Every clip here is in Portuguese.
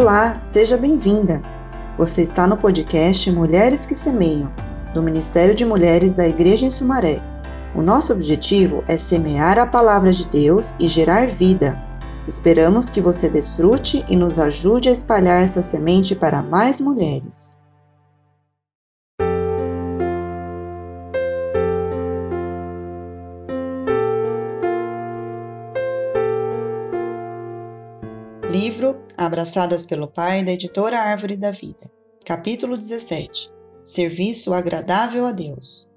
Olá, seja bem-vinda! Você está no podcast Mulheres que Semeiam, do Ministério de Mulheres da Igreja em Sumaré. O nosso objetivo é semear a palavra de Deus e gerar vida. Esperamos que você desfrute e nos ajude a espalhar essa semente para mais mulheres. Livro Abraçadas pelo Pai, da editora Árvore da Vida. Capítulo 17 Serviço agradável a Deus.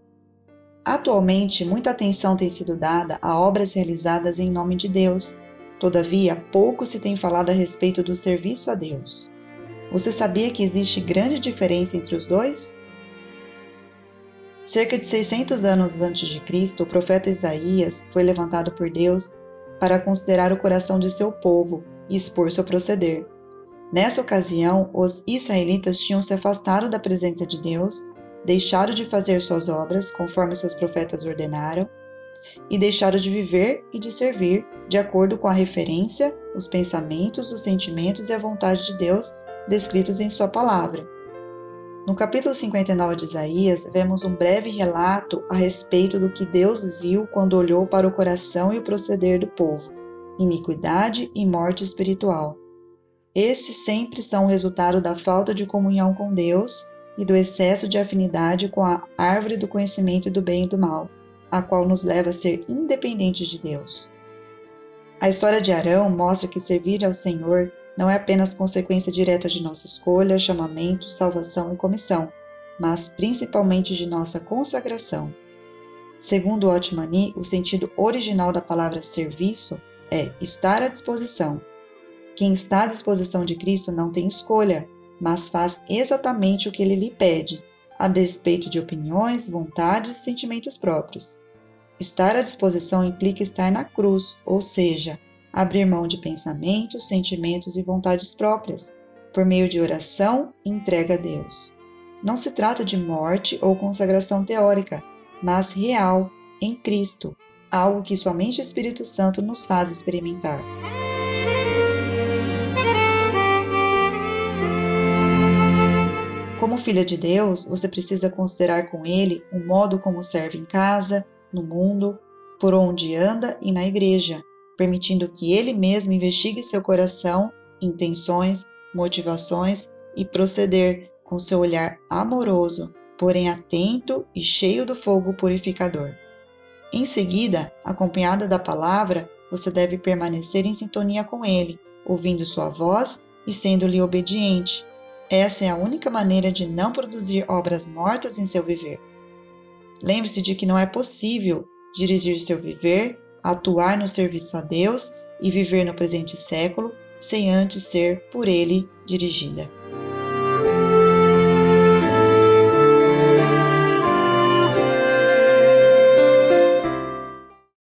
Atualmente, muita atenção tem sido dada a obras realizadas em nome de Deus. Todavia, pouco se tem falado a respeito do serviço a Deus. Você sabia que existe grande diferença entre os dois? Cerca de 600 anos antes de Cristo, o profeta Isaías foi levantado por Deus para considerar o coração de seu povo e expor seu proceder. Nessa ocasião, os israelitas tinham se afastado da presença de Deus, deixado de fazer suas obras conforme seus profetas ordenaram, e deixaram de viver e de servir de acordo com a referência, os pensamentos, os sentimentos e a vontade de Deus descritos em Sua palavra. No capítulo 59 de Isaías, vemos um breve relato a respeito do que Deus viu quando olhou para o coração e o proceder do povo iniquidade e morte espiritual. Esses sempre são resultado da falta de comunhão com Deus e do excesso de afinidade com a árvore do conhecimento do bem e do mal, a qual nos leva a ser independentes de Deus. A história de Arão mostra que servir ao Senhor não é apenas consequência direta de nossa escolha, chamamento, salvação e comissão, mas principalmente de nossa consagração. Segundo Otmani, o sentido original da palavra serviço é estar à disposição. Quem está à disposição de Cristo não tem escolha, mas faz exatamente o que ele lhe pede, a despeito de opiniões, vontades e sentimentos próprios. Estar à disposição implica estar na cruz, ou seja, abrir mão de pensamentos, sentimentos e vontades próprias, por meio de oração e entrega a Deus. Não se trata de morte ou consagração teórica, mas real, em Cristo, algo que somente o Espírito Santo nos faz experimentar. Como filha de Deus, você precisa considerar com Ele o modo como serve em casa, no mundo, por onde anda e na igreja, permitindo que Ele mesmo investigue seu coração, intenções, motivações e proceder com seu olhar amoroso, porém atento e cheio do fogo purificador. Em seguida, acompanhada da palavra, você deve permanecer em sintonia com Ele, ouvindo sua voz e sendo-lhe obediente. Essa é a única maneira de não produzir obras mortas em seu viver. Lembre-se de que não é possível dirigir seu viver, atuar no serviço a Deus e viver no presente século sem antes ser por Ele dirigida.